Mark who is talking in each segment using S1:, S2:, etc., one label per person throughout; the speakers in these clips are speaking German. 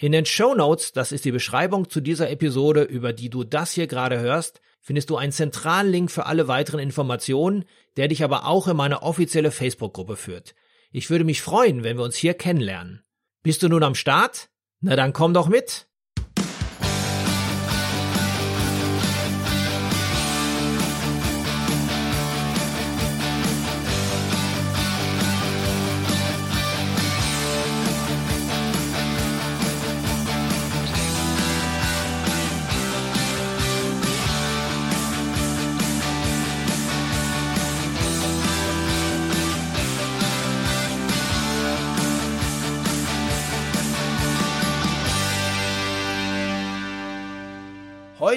S1: In den Show Notes, das ist die Beschreibung zu dieser Episode, über die du das hier gerade hörst, findest du einen zentralen Link für alle weiteren Informationen, der dich aber auch in meine offizielle Facebook-Gruppe führt. Ich würde mich freuen, wenn wir uns hier kennenlernen. Bist du nun am Start? Na dann komm doch mit!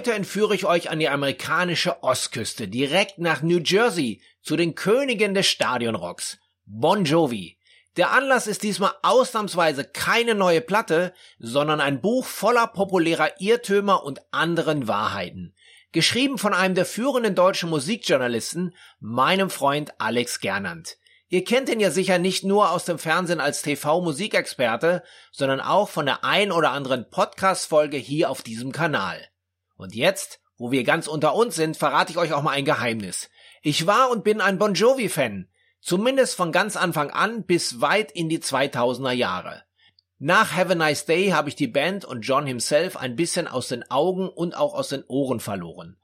S1: Heute entführe ich euch an die amerikanische Ostküste, direkt nach New Jersey, zu den Königen des Stadionrocks, Bon Jovi. Der Anlass ist diesmal ausnahmsweise keine neue Platte, sondern ein Buch voller populärer Irrtümer und anderen Wahrheiten. Geschrieben von einem der führenden deutschen Musikjournalisten, meinem Freund Alex Gernand. Ihr kennt ihn ja sicher nicht nur aus dem Fernsehen als TV-Musikexperte, sondern auch von der ein oder anderen Podcast-Folge hier auf diesem Kanal. Und jetzt, wo wir ganz unter uns sind, verrate ich euch auch mal ein Geheimnis. Ich war und bin ein Bon Jovi-Fan. Zumindest von ganz Anfang an bis weit in die 2000er Jahre. Nach Have a Nice Day habe ich die Band und John himself ein bisschen aus den Augen und auch aus den Ohren verloren.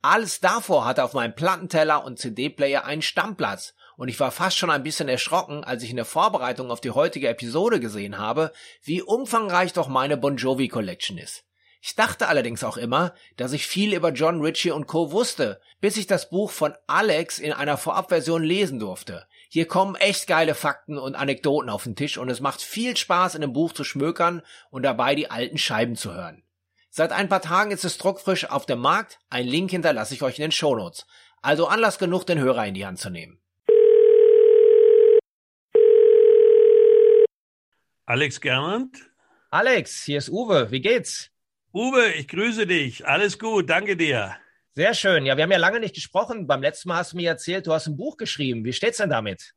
S1: Alles davor hatte auf meinem Plattenteller und CD-Player einen Stammplatz und ich war fast schon ein bisschen erschrocken, als ich in der Vorbereitung auf die heutige Episode gesehen habe, wie umfangreich doch meine Bon Jovi Collection ist. Ich dachte allerdings auch immer, dass ich viel über John Ritchie und Co. wusste, bis ich das Buch von Alex in einer Vorabversion lesen durfte. Hier kommen echt geile Fakten und Anekdoten auf den Tisch und es macht viel Spaß, in dem Buch zu schmökern und dabei die alten Scheiben zu hören. Seit ein paar Tagen ist es druckfrisch auf dem Markt. Ein Link hinterlasse ich euch in den Shownotes. Also Anlass genug, den Hörer in die Hand zu nehmen.
S2: Alex Gernand?
S1: Alex, hier ist Uwe. Wie geht's?
S2: Uwe, ich grüße dich. Alles gut, danke dir.
S1: Sehr schön. Ja, wir haben ja lange nicht gesprochen. Beim letzten Mal hast du mir erzählt, du hast ein Buch geschrieben. Wie steht's denn damit?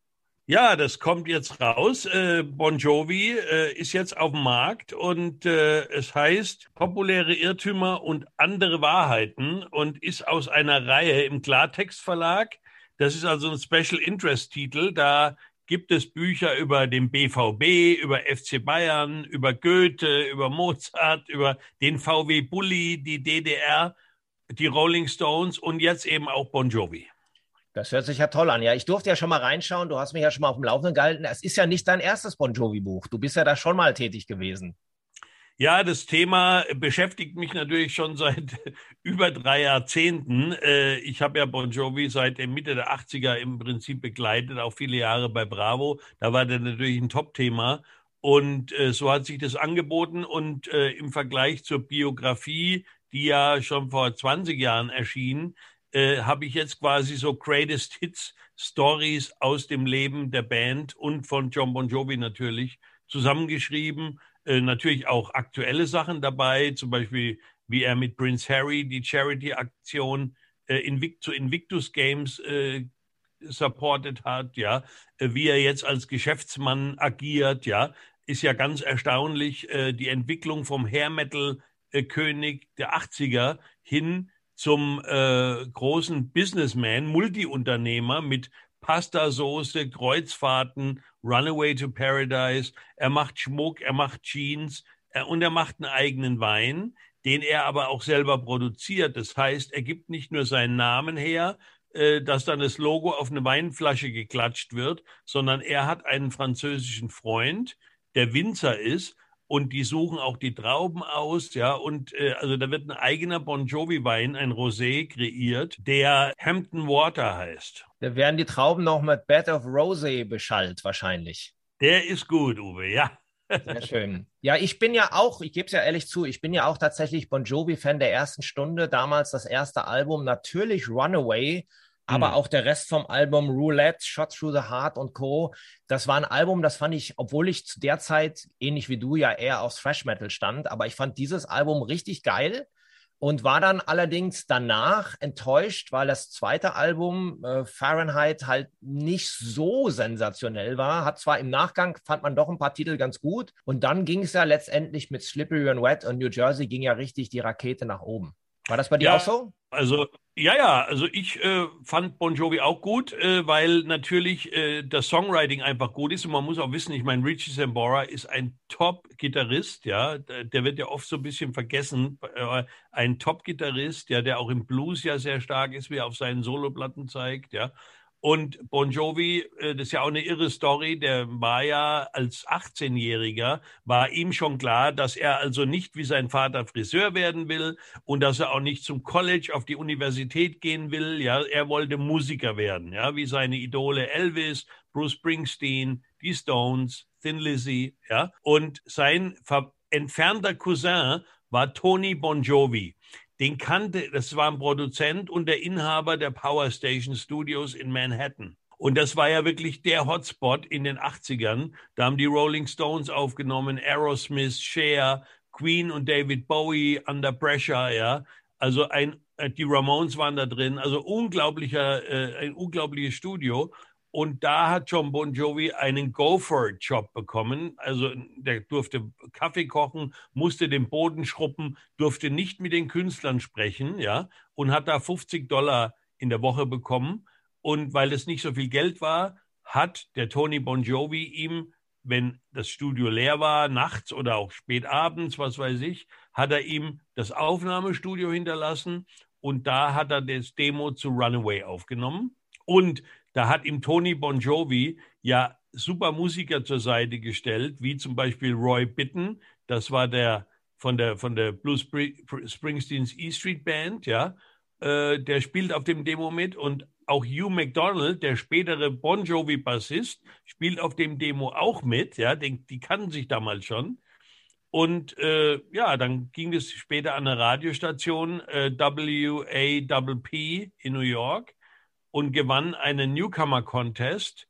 S2: Ja, das kommt jetzt raus. Äh, bon Jovi äh, ist jetzt auf dem Markt und äh, es heißt Populäre Irrtümer und andere Wahrheiten und ist aus einer Reihe im Klartext Verlag. Das ist also ein Special Interest Titel. Da gibt es Bücher über den BVB, über FC Bayern, über Goethe, über Mozart, über den VW Bulli, die DDR, die Rolling Stones und jetzt eben auch Bon Jovi.
S1: Das hört sich ja toll an. Ja, ich durfte ja schon mal reinschauen. Du hast mich ja schon mal auf dem Laufenden gehalten. Es ist ja nicht dein erstes Bon Jovi-Buch. Du bist ja da schon mal tätig gewesen.
S2: Ja, das Thema beschäftigt mich natürlich schon seit über drei Jahrzehnten. Äh, ich habe ja Bon Jovi seit der Mitte der 80er im Prinzip begleitet, auch viele Jahre bei Bravo. Da war der natürlich ein Top-Thema. Und äh, so hat sich das angeboten. Und äh, im Vergleich zur Biografie, die ja schon vor 20 Jahren erschien, habe ich jetzt quasi so Greatest Hits Stories aus dem Leben der Band und von John Bon Jovi natürlich zusammengeschrieben äh, natürlich auch aktuelle Sachen dabei, zum Beispiel wie er mit Prince Harry die Charity-Aktion äh, Invict zu Invictus Games äh, supported hat, ja, äh, wie er jetzt als Geschäftsmann agiert, ja, ist ja ganz erstaunlich, äh, die Entwicklung vom Hair Metal König der 80er hin zum äh, großen Businessman, Multiunternehmer mit Pastasoße, Kreuzfahrten, Runaway to Paradise. Er macht Schmuck, er macht Jeans er, und er macht einen eigenen Wein, den er aber auch selber produziert. Das heißt, er gibt nicht nur seinen Namen her, äh, dass dann das Logo auf eine Weinflasche geklatscht wird, sondern er hat einen französischen Freund, der Winzer ist und die suchen auch die Trauben aus, ja, und äh, also da wird ein eigener Bon Jovi Wein, ein Rosé kreiert, der Hampton Water heißt.
S1: Da werden die Trauben noch mit Bed of Rosé beschallt wahrscheinlich.
S2: Der ist gut, Uwe, ja.
S1: Sehr schön. Ja, ich bin ja auch, ich gebe es ja ehrlich zu, ich bin ja auch tatsächlich Bon Jovi-Fan der ersten Stunde. Damals das erste Album, natürlich Runaway. Aber mhm. auch der Rest vom Album Roulette, Shot Through the Heart und Co. Das war ein Album, das fand ich, obwohl ich zu der Zeit, ähnlich wie du, ja eher aufs Thrash Metal stand, aber ich fand dieses Album richtig geil und war dann allerdings danach enttäuscht, weil das zweite Album äh, Fahrenheit halt nicht so sensationell war. Hat zwar im Nachgang fand man doch ein paar Titel ganz gut und dann ging es ja letztendlich mit Slippery and Wet und New Jersey ging ja richtig die Rakete nach oben. War das bei dir
S2: ja,
S1: auch so?
S2: Also ja, ja, also ich äh, fand Bon Jovi auch gut, äh, weil natürlich äh, das Songwriting einfach gut ist. Und man muss auch wissen, ich meine, Richie Sambora ist ein Top-Gitarrist, ja, der wird ja oft so ein bisschen vergessen, äh, ein Top-Gitarrist, ja, der auch im Blues ja sehr stark ist, wie er auf seinen Soloplatten zeigt, ja, und Bon Jovi, äh, das ist ja auch eine irre Story, der war ja als 18-Jähriger, war ihm schon klar, dass er also nicht wie sein Vater Friseur werden will und dass er auch nicht zum College auf die Universität gehen will. Ja, er wollte Musiker werden, ja, wie seine Idole Elvis, Bruce Springsteen, die Stones, Thin Lizzy, ja. Und sein entfernter Cousin war Tony Bon Jovi den kannte, das war ein Produzent und der Inhaber der Power Station Studios in Manhattan. Und das war ja wirklich der Hotspot in den 80ern. Da haben die Rolling Stones aufgenommen, Aerosmith, Cher, Queen und David Bowie, Under Pressure, ja. Also ein, äh, die Ramones waren da drin. Also unglaublicher, äh, ein unglaubliches Studio. Und da hat John Bon Jovi einen Gopher-Job bekommen. Also der durfte Kaffee kochen, musste den Boden schruppen, durfte nicht mit den Künstlern sprechen, ja, und hat da 50 Dollar in der Woche bekommen. Und weil es nicht so viel Geld war, hat der Tony Bon Jovi ihm, wenn das Studio leer war, nachts oder auch spät abends, was weiß ich, hat er ihm das Aufnahmestudio hinterlassen und da hat er das Demo zu Runaway aufgenommen. Und da hat ihm Tony Bon Jovi ja super Musiker zur Seite gestellt, wie zum Beispiel Roy Bitten, das war der von der von der Blues Springsteens E Street Band, ja, äh, der spielt auf dem Demo mit und auch Hugh McDonald, der spätere Bon Jovi Bassist, spielt auf dem Demo auch mit, ja, den, die kannten sich damals schon. Und äh, ja, dann ging es später an eine Radiostation äh, WAPP in New York und gewann einen Newcomer Contest,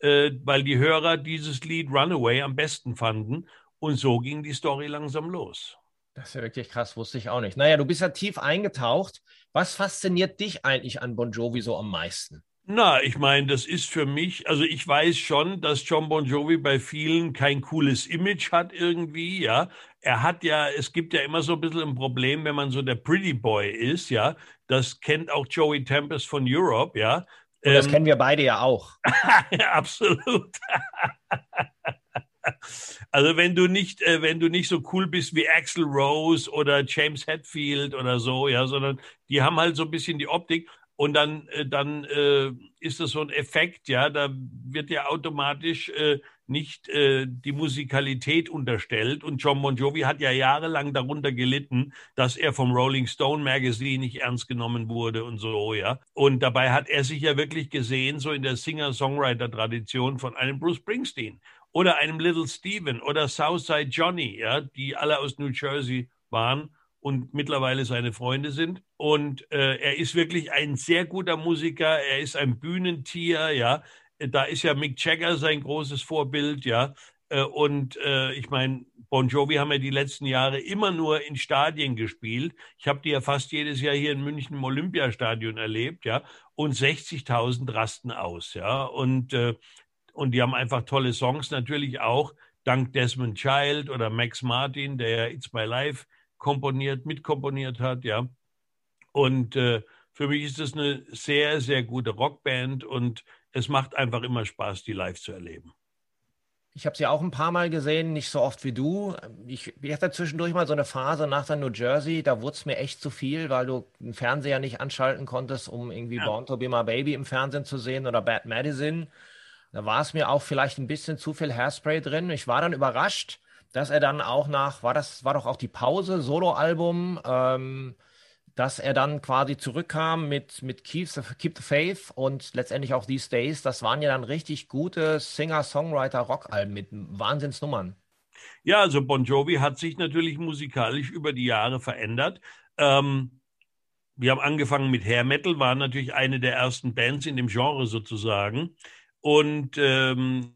S2: äh, weil die Hörer dieses Lied Runaway am besten fanden. Und so ging die Story langsam los.
S1: Das ist ja wirklich krass, wusste ich auch nicht. Naja, du bist ja tief eingetaucht. Was fasziniert dich eigentlich an Bon Jovi so am meisten?
S2: Na, ich meine, das ist für mich, also ich weiß schon, dass John Bon Jovi bei vielen kein cooles Image hat irgendwie, ja. Er hat ja, es gibt ja immer so ein bisschen ein Problem, wenn man so der Pretty Boy ist, ja. Das kennt auch Joey Tempest von Europe, ja.
S1: Und das ähm, kennen wir beide ja auch.
S2: absolut. Also wenn du nicht, äh, wenn du nicht so cool bist wie Axel Rose oder James Hetfield oder so, ja, sondern die haben halt so ein bisschen die Optik. Und dann, äh, dann äh, ist das so ein Effekt, ja, da wird ja automatisch äh, nicht äh, die Musikalität unterstellt. Und John Bon Jovi hat ja jahrelang darunter gelitten, dass er vom Rolling Stone Magazine nicht ernst genommen wurde und so, ja. Und dabei hat er sich ja wirklich gesehen, so in der Singer-Songwriter-Tradition von einem Bruce Springsteen oder einem Little Steven oder Southside Johnny, ja, die alle aus New Jersey waren und mittlerweile seine Freunde sind. Und äh, er ist wirklich ein sehr guter Musiker. Er ist ein Bühnentier, ja. Da ist ja Mick Jagger sein großes Vorbild, ja. Äh, und äh, ich meine, Bon Jovi haben ja die letzten Jahre immer nur in Stadien gespielt. Ich habe die ja fast jedes Jahr hier in München im Olympiastadion erlebt, ja. Und 60.000 rasten aus, ja. Und, äh, und die haben einfach tolle Songs, natürlich auch dank Desmond Child oder Max Martin, der ja It's My Life komponiert, mitkomponiert hat, ja. Und äh, für mich ist das eine sehr, sehr gute Rockband und es macht einfach immer Spaß, die live zu erleben.
S1: Ich habe sie auch ein paar Mal gesehen, nicht so oft wie du. Ich, ich hatte zwischendurch mal so eine Phase nach der New Jersey, da wurde es mir echt zu viel, weil du den Fernseher nicht anschalten konntest, um irgendwie ja. Born to Be My Baby im Fernsehen zu sehen oder Bad Medicine. Da war es mir auch vielleicht ein bisschen zu viel Hairspray drin. Ich war dann überrascht, dass er dann auch nach, war das, war doch auch die Pause, Soloalbum, ähm, dass er dann quasi zurückkam mit, mit Keep the, Keep the Faith und letztendlich auch These Days. Das waren ja dann richtig gute Singer-Songwriter-Rock-Alben mit Wahnsinnsnummern.
S2: Ja, also Bon Jovi hat sich natürlich musikalisch über die Jahre verändert. Ähm, wir haben angefangen mit Hair Metal, waren natürlich eine der ersten Bands in dem Genre sozusagen. Und ähm,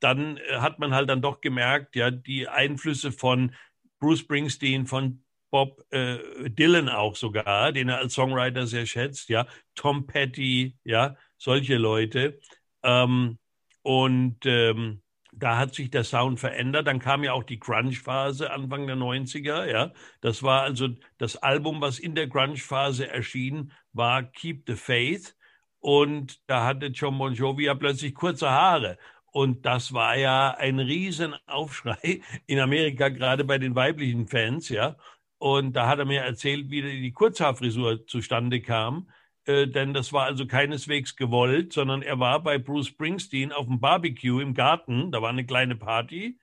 S2: dann hat man halt dann doch gemerkt, ja, die Einflüsse von Bruce Springsteen, von Bob äh, Dylan auch sogar, den er als Songwriter sehr schätzt, ja, Tom Petty, ja, solche Leute. Ähm, und ähm, da hat sich der Sound verändert. Dann kam ja auch die Grunge-Phase Anfang der 90er, ja. Das war also das Album, was in der Grunge-Phase erschien, war Keep the Faith. Und da hatte John Bon Jovi ja plötzlich kurze Haare. Und das war ja ein Riesenaufschrei in Amerika, gerade bei den weiblichen Fans, ja. Und da hat er mir erzählt, wie die Kurzhaarfrisur zustande kam. Äh, denn das war also keineswegs gewollt, sondern er war bei Bruce Springsteen auf dem Barbecue im Garten. Da war eine kleine Party.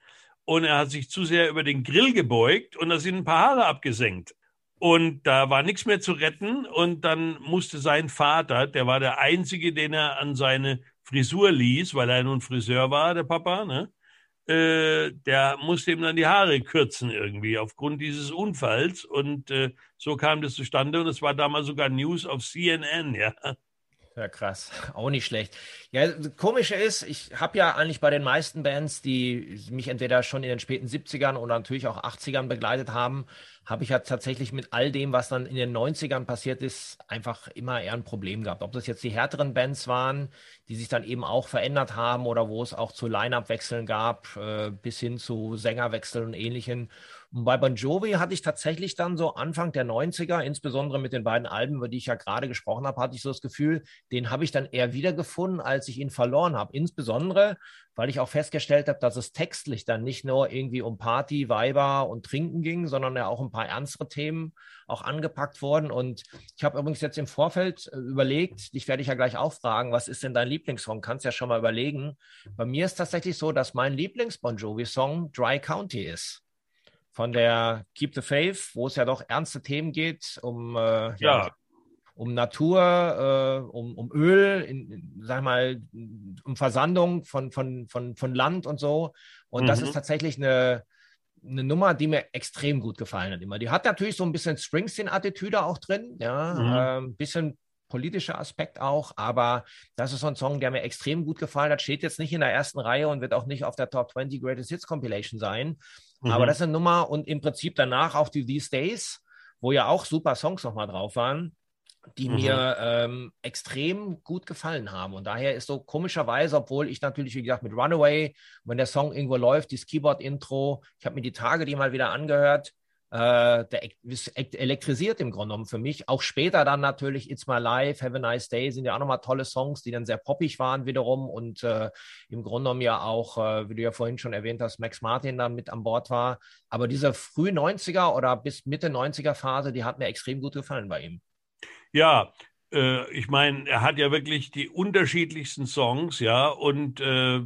S2: Und er hat sich zu sehr über den Grill gebeugt und da sind ein paar Haare abgesenkt. Und da war nichts mehr zu retten. Und dann musste sein Vater, der war der Einzige, den er an seine Frisur ließ, weil er nun Friseur war, der Papa, ne? äh, der musste ihm dann die Haare kürzen irgendwie aufgrund dieses Unfalls. Und äh, so kam das zustande. Und es war damals sogar News auf CNN, ja.
S1: Ja, krass. Auch nicht schlecht. Ja, komische ist, ich habe ja eigentlich bei den meisten Bands, die mich entweder schon in den späten 70ern oder natürlich auch 80ern begleitet haben, habe ich ja tatsächlich mit all dem, was dann in den 90ern passiert ist, einfach immer eher ein Problem gehabt. Ob das jetzt die härteren Bands waren, die sich dann eben auch verändert haben oder wo es auch zu Line-Up-Wechseln gab, äh, bis hin zu Sängerwechseln und ähnlichen. Und bei Bon Jovi hatte ich tatsächlich dann so Anfang der 90er, insbesondere mit den beiden Alben, über die ich ja gerade gesprochen habe, hatte ich so das Gefühl, den habe ich dann eher wiedergefunden, als ich ihn verloren habe. Insbesondere, weil ich auch festgestellt habe, dass es textlich dann nicht nur irgendwie um Party, Weiber und Trinken ging, sondern ja auch ein paar ernstere Themen auch angepackt wurden. Und ich habe übrigens jetzt im Vorfeld äh, überlegt, dich werde ich ja gleich auch fragen, was ist denn dein Lieblingssong? Kannst ja schon mal überlegen. Bei mir ist tatsächlich so, dass mein Lieblings-Bon Jovi-Song Dry County ist von der Keep the Faith, wo es ja doch ernste Themen geht, um, äh, ja. um Natur, äh, um, um Öl, in, in, sag mal, um Versandung von, von, von, von Land und so. Und mhm. das ist tatsächlich eine, eine Nummer, die mir extrem gut gefallen hat immer. Die hat natürlich so ein bisschen Springsteen-Attitüde auch drin, ja, mhm. äh, ein bisschen politischer Aspekt auch, aber das ist so ein Song, der mir extrem gut gefallen hat. Steht jetzt nicht in der ersten Reihe und wird auch nicht auf der Top 20 Greatest Hits Compilation sein. Mhm. Aber das ist eine Nummer und im Prinzip danach auch die These Days, wo ja auch super Songs nochmal drauf waren, die mhm. mir ähm, extrem gut gefallen haben. Und daher ist so komischerweise, obwohl ich natürlich, wie gesagt, mit Runaway, wenn der Song irgendwo läuft, dieses Keyboard-Intro, ich habe mir die Tage die mal wieder angehört, äh, der elektrisiert im Grunde genommen für mich. Auch später dann natürlich It's My Life, Have a Nice Day sind ja auch nochmal tolle Songs, die dann sehr poppig waren wiederum und äh, im Grunde genommen ja auch, äh, wie du ja vorhin schon erwähnt hast, Max Martin dann mit an Bord war. Aber diese früh 90er oder bis Mitte 90er Phase, die hat mir extrem gut gefallen bei ihm.
S2: Ja, äh, ich meine, er hat ja wirklich die unterschiedlichsten Songs, ja, und äh,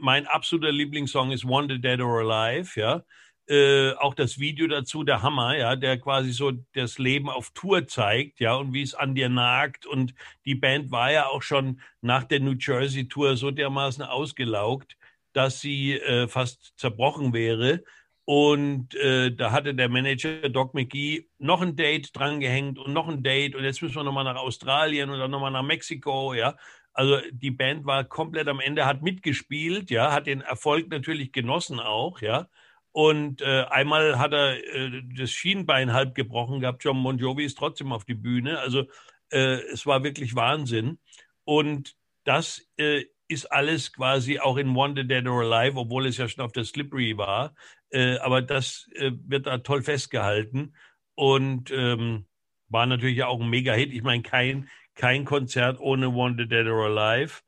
S2: mein absoluter Lieblingssong ist Wanted Dead or Alive, ja. Äh, auch das Video dazu, der Hammer, ja, der quasi so das Leben auf Tour zeigt, ja, und wie es an dir nagt. Und die Band war ja auch schon nach der New Jersey Tour so dermaßen ausgelaugt, dass sie äh, fast zerbrochen wäre. Und äh, da hatte der Manager Doc McGee noch ein Date drangehängt und noch ein Date und jetzt müssen wir nochmal nach Australien oder nochmal nach Mexiko, ja. Also die Band war komplett am Ende, hat mitgespielt, ja, hat den Erfolg natürlich genossen auch, ja. Und äh, einmal hat er äh, das Schienbein halb gebrochen gehabt. John Bon Jovi ist trotzdem auf die Bühne. Also äh, es war wirklich Wahnsinn. Und das äh, ist alles quasi auch in Wanted Dead or Alive, obwohl es ja schon auf der Slippery war. Äh, aber das äh, wird da toll festgehalten. Und ähm, war natürlich auch ein Mega-Hit. Ich meine, kein, kein Konzert ohne Wanted Dead or Alive.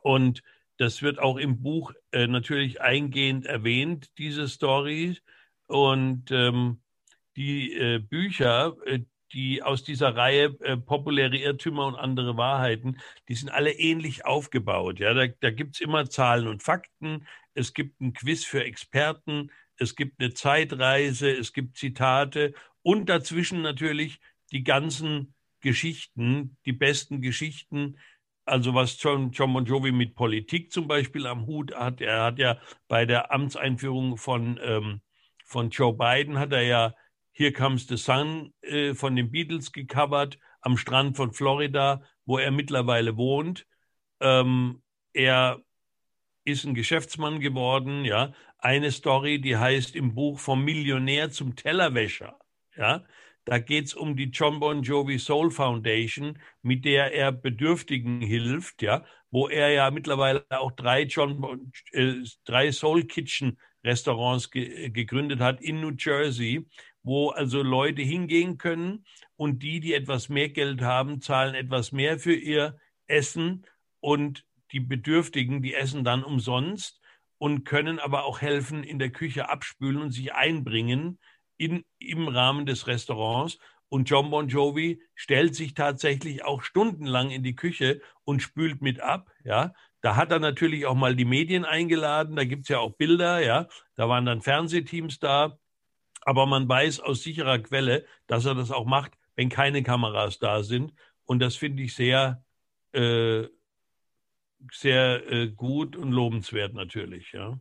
S2: Und das wird auch im Buch äh, natürlich eingehend erwähnt, diese Story. Und ähm, die äh, Bücher, äh, die aus dieser Reihe äh, populäre Irrtümer und andere Wahrheiten, die sind alle ähnlich aufgebaut. Ja? Da, da gibt es immer Zahlen und Fakten, es gibt ein Quiz für Experten, es gibt eine Zeitreise, es gibt Zitate und dazwischen natürlich die ganzen Geschichten, die besten Geschichten, also was John, John Bon Jovi mit Politik zum Beispiel am Hut hat, er hat ja bei der Amtseinführung von, ähm, von Joe Biden hat er ja Here Comes the Sun äh, von den Beatles gecovert am Strand von Florida, wo er mittlerweile wohnt. Ähm, er ist ein Geschäftsmann geworden, ja. Eine Story, die heißt im Buch vom Millionär zum Tellerwäscher, ja. Da geht es um die John Bon Jovi Soul Foundation, mit der er Bedürftigen hilft, ja, wo er ja mittlerweile auch drei John bon, äh, drei Soul Kitchen Restaurants ge gegründet hat in New Jersey, wo also Leute hingehen können und die, die etwas mehr Geld haben, zahlen etwas mehr für ihr Essen und die Bedürftigen, die essen dann umsonst und können aber auch helfen, in der Küche abspülen und sich einbringen in, im Rahmen des Restaurants. Und John Bon Jovi stellt sich tatsächlich auch stundenlang in die Küche und spült mit ab. Ja, da hat er natürlich auch mal die Medien eingeladen. Da gibt es ja auch Bilder. Ja, da waren dann Fernsehteams da. Aber man weiß aus sicherer Quelle, dass er das auch macht, wenn keine Kameras da sind. Und das finde ich sehr, äh, sehr äh, gut und lobenswert natürlich. Ja.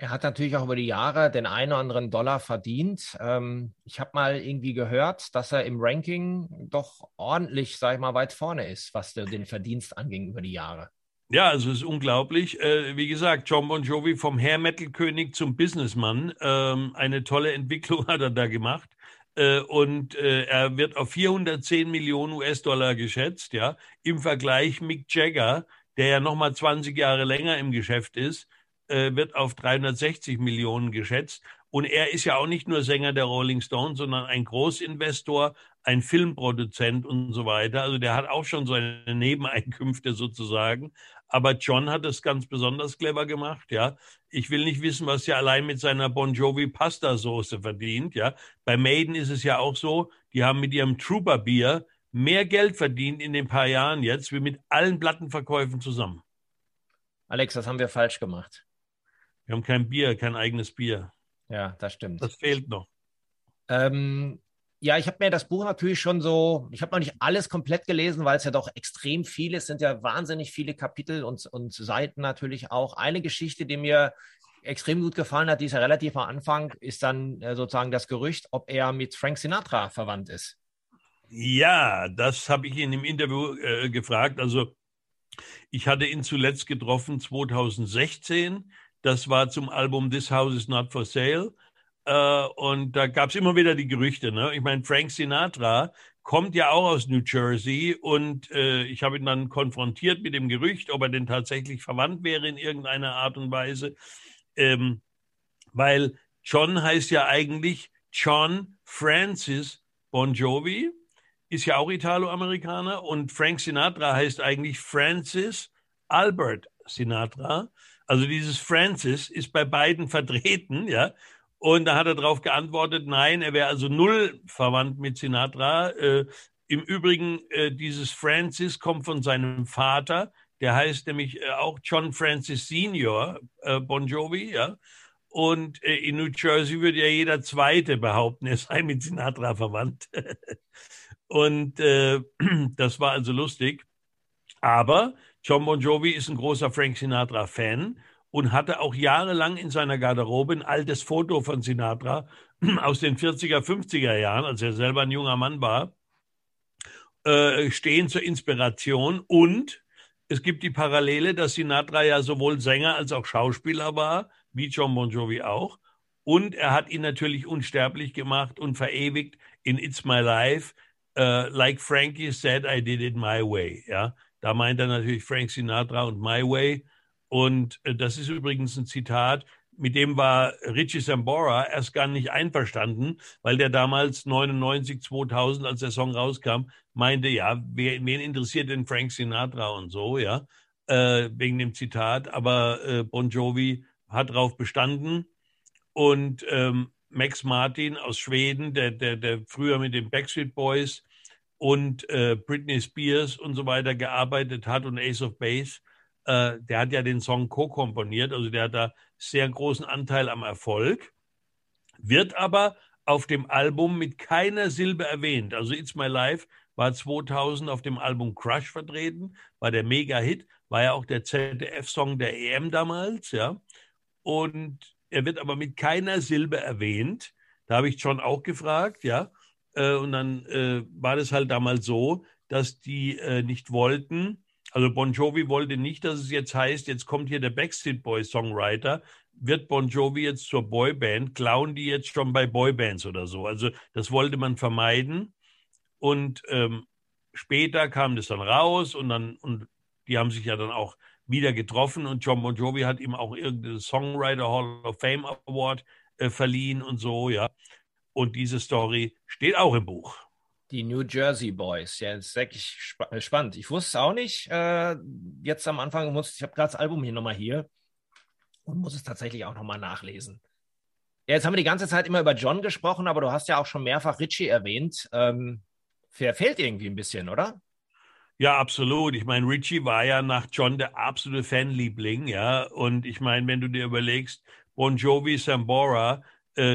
S1: Er hat natürlich auch über die Jahre den einen oder anderen Dollar verdient. Ähm, ich habe mal irgendwie gehört, dass er im Ranking doch ordentlich, sag ich mal, weit vorne ist, was den Verdienst anging über die Jahre.
S2: Ja, also es ist unglaublich. Äh, wie gesagt, John Bon Jovi vom Hair Metal König zum Businessmann. Ähm, eine tolle Entwicklung hat er da gemacht. Äh, und äh, er wird auf 410 Millionen US-Dollar geschätzt, ja. Im Vergleich Mick Jagger, der ja nochmal 20 Jahre länger im Geschäft ist, äh, wird auf 360 Millionen geschätzt. Und er ist ja auch nicht nur Sänger der Rolling Stones, sondern ein Großinvestor, ein Filmproduzent und so weiter. Also der hat auch schon seine Nebeneinkünfte sozusagen. Aber John hat es ganz besonders clever gemacht, ja. Ich will nicht wissen, was er allein mit seiner Bon Jovi Pasta Soße verdient, ja. Bei Maiden ist es ja auch so, die haben mit ihrem Trooper Bier mehr Geld verdient in den paar Jahren jetzt, wie mit allen Plattenverkäufen zusammen.
S1: Alex, das haben wir falsch gemacht.
S2: Wir haben kein Bier, kein eigenes Bier.
S1: Ja, das stimmt.
S2: Das fehlt noch.
S1: Ähm, ja, ich habe mir das Buch natürlich schon so, ich habe noch nicht alles komplett gelesen, weil es ja doch extrem viel ist, sind ja wahnsinnig viele Kapitel und, und Seiten natürlich auch. Eine Geschichte, die mir extrem gut gefallen hat, die ist ja relativ am Anfang, ist dann äh, sozusagen das Gerücht, ob er mit Frank Sinatra verwandt ist.
S2: Ja, das habe ich ihn im Interview äh, gefragt. Also ich hatte ihn zuletzt getroffen 2016 das war zum Album This House is Not for Sale. Äh, und da gab es immer wieder die Gerüchte. Ne? Ich meine, Frank Sinatra kommt ja auch aus New Jersey und äh, ich habe ihn dann konfrontiert mit dem Gerücht, ob er denn tatsächlich verwandt wäre in irgendeiner Art und Weise. Ähm, weil John heißt ja eigentlich John Francis Bon Jovi, ist ja auch Italo-Amerikaner und Frank Sinatra heißt eigentlich Francis Albert Sinatra. Also dieses Francis ist bei beiden vertreten, ja. Und da hat er darauf geantwortet, nein, er wäre also null verwandt mit Sinatra. Äh, Im Übrigen, äh, dieses Francis kommt von seinem Vater, der heißt nämlich äh, auch John Francis Senior äh, Bon Jovi, ja. Und äh, in New Jersey würde ja jeder Zweite behaupten, er sei mit Sinatra verwandt. Und äh, das war also lustig. Aber John Bon Jovi ist ein großer Frank Sinatra-Fan und hatte auch jahrelang in seiner Garderobe ein altes Foto von Sinatra aus den 40er, 50er Jahren, als er selber ein junger Mann war, äh, stehen zur Inspiration. Und es gibt die Parallele, dass Sinatra ja sowohl Sänger als auch Schauspieler war, wie John Bon Jovi auch. Und er hat ihn natürlich unsterblich gemacht und verewigt in It's My Life, uh, like Frankie said, I did it my way. Ja, da meint er natürlich Frank Sinatra und My Way. Und äh, das ist übrigens ein Zitat, mit dem war Richie Sambora erst gar nicht einverstanden, weil der damals 99, 2000, als der Song rauskam, meinte, ja, wen interessiert denn Frank Sinatra und so, ja, äh, wegen dem Zitat. Aber äh, Bon Jovi hat darauf bestanden und ähm, Max Martin aus Schweden, der, der, der früher mit den Backstreet Boys und äh, Britney Spears und so weiter gearbeitet hat und Ace of Base, äh, der hat ja den Song co-komponiert, also der hat da sehr großen Anteil am Erfolg, wird aber auf dem Album mit keiner Silbe erwähnt. Also It's My Life war 2000 auf dem Album Crush vertreten, war der Mega-Hit, war ja auch der ZDF-Song der EM damals, ja. Und er wird aber mit keiner Silbe erwähnt. Da habe ich John auch gefragt, ja. Äh, und dann äh, war das halt damals so, dass die äh, nicht wollten, also Bon Jovi wollte nicht, dass es jetzt heißt, jetzt kommt hier der Backstreet Boy Songwriter, wird Bon Jovi jetzt zur Boyband, klauen die jetzt schon bei Boybands oder so. Also das wollte man vermeiden. Und ähm, später kam das dann raus und dann, und die haben sich ja dann auch wieder getroffen und John Bon Jovi hat ihm auch irgendeinen Songwriter Hall of Fame Award äh, verliehen und so, ja. Und diese Story steht auch im Buch.
S1: Die New Jersey Boys, ja, das ist wirklich sp spannend. Ich wusste es auch nicht. Äh, jetzt am Anfang musste ich habe gerade das Album hier nochmal hier und muss es tatsächlich auch nochmal nachlesen. Ja, jetzt haben wir die ganze Zeit immer über John gesprochen, aber du hast ja auch schon mehrfach Richie erwähnt. Ähm, fehlt irgendwie ein bisschen, oder?
S2: Ja, absolut. Ich meine, Richie war ja nach John der absolute Fanliebling, ja. Und ich meine, wenn du dir überlegst, Bon Jovi, Sambora,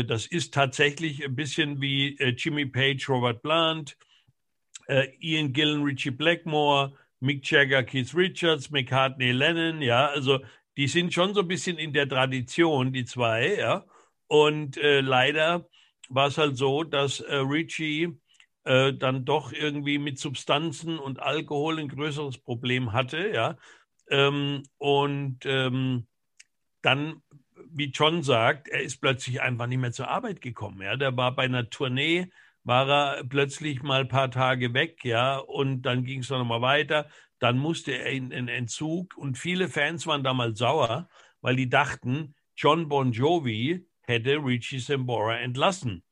S2: das ist tatsächlich ein bisschen wie äh, Jimmy Page, Robert Plant, äh, Ian Gillen, Richie Blackmore, Mick Jagger, Keith Richards, McCartney, Lennon, ja. Also die sind schon so ein bisschen in der Tradition, die zwei, ja. Und äh, leider war es halt so, dass äh, Richie äh, dann doch irgendwie mit Substanzen und Alkohol ein größeres Problem hatte, ja. Ähm, und ähm, dann, wie John sagt, er ist plötzlich einfach nicht mehr zur Arbeit gekommen. Ja, der war bei einer Tournee, war er plötzlich mal ein paar Tage weg, ja, und dann ging es noch mal weiter. Dann musste er in den Entzug und viele Fans waren damals sauer, weil die dachten, John Bon Jovi hätte Richie Sambora entlassen.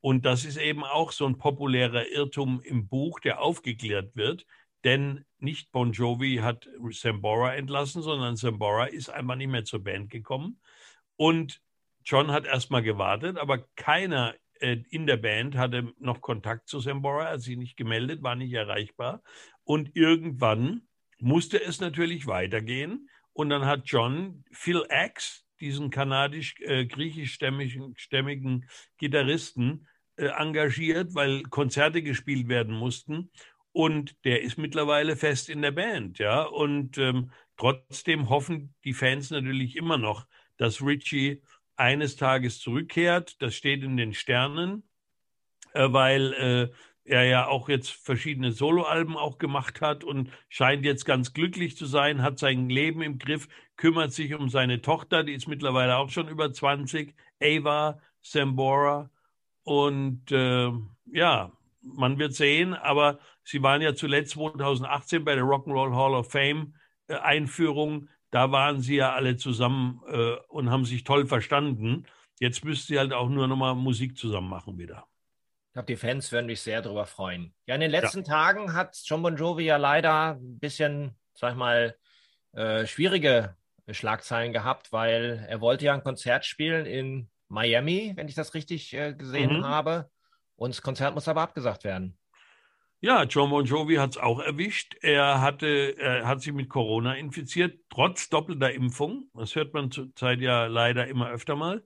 S2: Und das ist eben auch so ein populärer Irrtum im Buch, der aufgeklärt wird. Denn nicht Bon Jovi hat Sambora entlassen, sondern Sambora ist einfach nicht mehr zur Band gekommen. Und John hat erstmal gewartet, aber keiner äh, in der Band hatte noch Kontakt zu Sambora, hat sich nicht gemeldet, war nicht erreichbar. Und irgendwann musste es natürlich weitergehen. Und dann hat John Phil X, diesen kanadisch-griechischstämmigen äh, Gitarristen, äh, engagiert, weil Konzerte gespielt werden mussten. Und der ist mittlerweile fest in der Band, ja. Und ähm, trotzdem hoffen die Fans natürlich immer noch, dass Richie eines Tages zurückkehrt. Das steht in den Sternen, äh, weil äh, er ja auch jetzt verschiedene Soloalben auch gemacht hat und scheint jetzt ganz glücklich zu sein, hat sein Leben im Griff, kümmert sich um seine Tochter, die ist mittlerweile auch schon über 20, Ava Sambora. Und äh, ja, man wird sehen, aber sie waren ja zuletzt 2018 bei der Rock'n'Roll Hall of Fame äh, Einführung. Da waren sie ja alle zusammen äh, und haben sich toll verstanden. Jetzt müsst sie halt auch nur nochmal Musik zusammen machen wieder.
S1: Ich glaube, die Fans würden mich sehr darüber freuen. Ja, in den letzten ja. Tagen hat John Bon Jovi ja leider ein bisschen, sag ich mal, äh, schwierige Schlagzeilen gehabt, weil er wollte ja ein Konzert spielen in Miami, wenn ich das richtig äh, gesehen mhm. habe. Und das Konzert muss aber abgesagt werden.
S2: Ja, John Bon Jovi hat es auch erwischt. Er hatte, er hat sich mit Corona infiziert, trotz doppelter Impfung. Das hört man zurzeit ja leider immer öfter mal.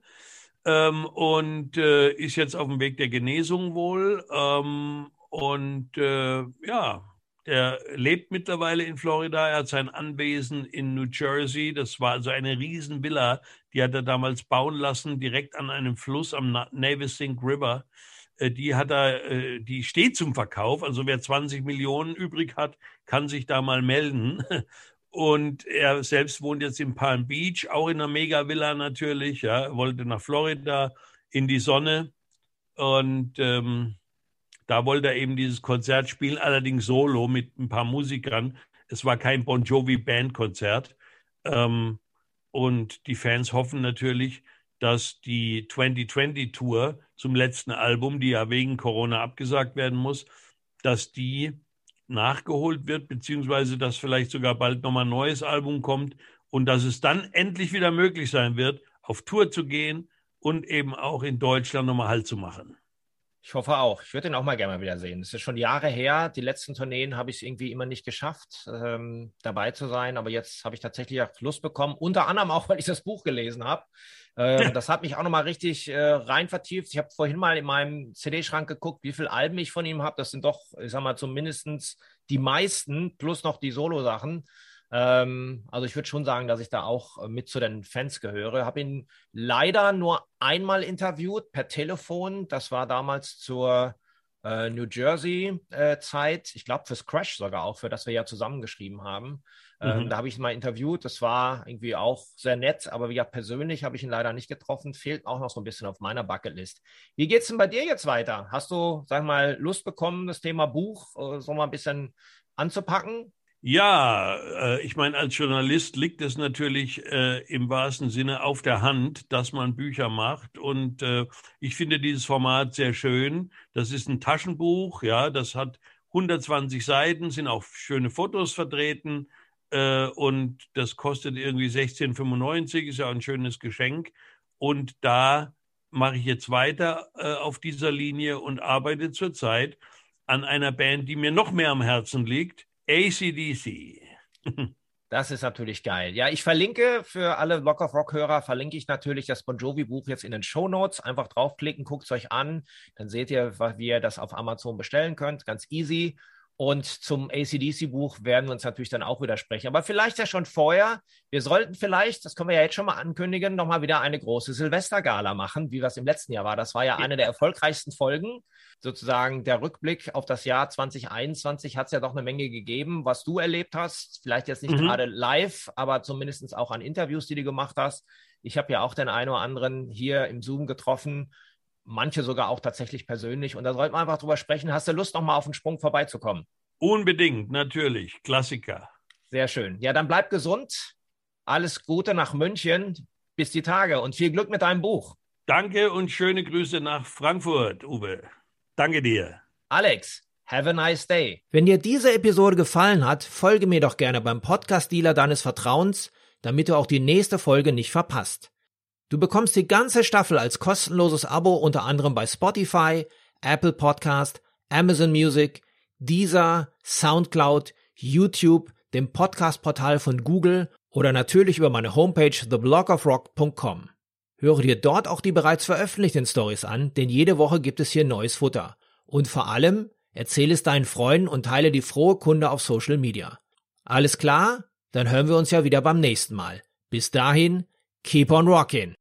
S2: Ähm, und äh, ist jetzt auf dem Weg der Genesung wohl. Ähm, und äh, ja, er lebt mittlerweile in Florida. Er hat sein Anwesen in New Jersey. Das war also eine Riesenvilla. Die hat er damals bauen lassen, direkt an einem Fluss am Navesink River. Äh, die hat er, äh, die steht zum Verkauf. Also wer 20 Millionen übrig hat, kann sich da mal melden. Und er selbst wohnt jetzt in Palm Beach, auch in einer Mega-Villa natürlich. Ja, wollte nach Florida in die Sonne. Und ähm, da wollte er eben dieses Konzert spielen, allerdings solo mit ein paar Musikern. Es war kein Bon Jovi Bandkonzert. Ähm, und die Fans hoffen natürlich, dass die 2020 Tour zum letzten Album, die ja wegen Corona abgesagt werden muss, dass die nachgeholt wird, beziehungsweise dass vielleicht sogar bald nochmal ein neues Album kommt und dass es dann endlich wieder möglich sein wird, auf Tour zu gehen und eben auch in Deutschland nochmal Halt zu machen.
S1: Ich hoffe auch. Ich würde ihn auch mal gerne mal wieder sehen. Es ist schon Jahre her. Die letzten Tourneen habe ich es irgendwie immer nicht geschafft, ähm, dabei zu sein. Aber jetzt habe ich tatsächlich auch Lust bekommen. Unter anderem auch, weil ich das Buch gelesen habe. Ähm, ja. Das hat mich auch nochmal richtig äh, rein vertieft. Ich habe vorhin mal in meinem CD-Schrank geguckt, wie viele Alben ich von ihm habe. Das sind doch, ich sag mal, zumindest die meisten plus noch die Solo-Sachen. Ähm, also ich würde schon sagen, dass ich da auch äh, mit zu den Fans gehöre. Habe ihn leider nur einmal interviewt per Telefon. Das war damals zur äh, New Jersey-Zeit. Äh, ich glaube fürs Crash sogar auch, für das wir ja zusammengeschrieben haben. Ähm, mhm. Da habe ich ihn mal interviewt. Das war irgendwie auch sehr nett, aber ja, persönlich habe ich ihn leider nicht getroffen. Fehlt auch noch so ein bisschen auf meiner Bucketlist. Wie geht es denn bei dir jetzt weiter? Hast du, sag mal, Lust bekommen, das Thema Buch äh, so mal ein bisschen anzupacken?
S2: Ja, äh, ich meine, als Journalist liegt es natürlich äh, im wahrsten Sinne auf der Hand, dass man Bücher macht. Und äh, ich finde dieses Format sehr schön. Das ist ein Taschenbuch, ja, das hat 120 Seiten, sind auch schöne Fotos vertreten. Äh, und das kostet irgendwie 16,95, ist ja ein schönes Geschenk. Und da mache ich jetzt weiter äh, auf dieser Linie und arbeite zurzeit an einer Band, die mir noch mehr am Herzen liegt ACDC.
S1: Das ist natürlich geil. Ja, ich verlinke für alle Lock of Rock-Hörer, verlinke ich natürlich das Bon Jovi-Buch jetzt in den Show Notes. Einfach draufklicken, guckt es euch an. Dann seht ihr, wie ihr das auf Amazon bestellen könnt. Ganz easy. Und zum ACDC-Buch werden wir uns natürlich dann auch widersprechen. Aber vielleicht ja schon vorher. Wir sollten vielleicht, das können wir ja jetzt schon mal ankündigen, nochmal wieder eine große Silvestergala machen, wie das im letzten Jahr war. Das war ja eine der erfolgreichsten Folgen. Sozusagen der Rückblick auf das Jahr 2021 hat es ja doch eine Menge gegeben, was du erlebt hast. Vielleicht jetzt nicht mhm. gerade live, aber zumindest auch an Interviews, die du gemacht hast. Ich habe ja auch den einen oder anderen hier im Zoom getroffen manche sogar auch tatsächlich persönlich. Und da sollten wir einfach drüber sprechen. Hast du Lust, nochmal auf den Sprung vorbeizukommen?
S2: Unbedingt, natürlich. Klassiker.
S1: Sehr schön. Ja, dann bleib gesund. Alles Gute nach München. Bis die Tage und viel Glück mit deinem Buch.
S2: Danke und schöne Grüße nach Frankfurt, Uwe. Danke dir.
S1: Alex, have a nice day. Wenn dir diese Episode gefallen hat, folge mir doch gerne beim Podcast-Dealer deines Vertrauens, damit du auch die nächste Folge nicht verpasst. Du bekommst die ganze Staffel als kostenloses Abo unter anderem bei Spotify, Apple Podcast, Amazon Music, Deezer, Soundcloud, YouTube, dem Podcast-Portal von Google oder natürlich über meine Homepage theblogofrock.com. Höre dir dort auch die bereits veröffentlichten Stories an, denn jede Woche gibt es hier neues Futter. Und vor allem, erzähle es deinen Freunden und teile die frohe Kunde auf Social Media. Alles klar? Dann hören wir uns ja wieder beim nächsten Mal. Bis dahin, keep on rocking.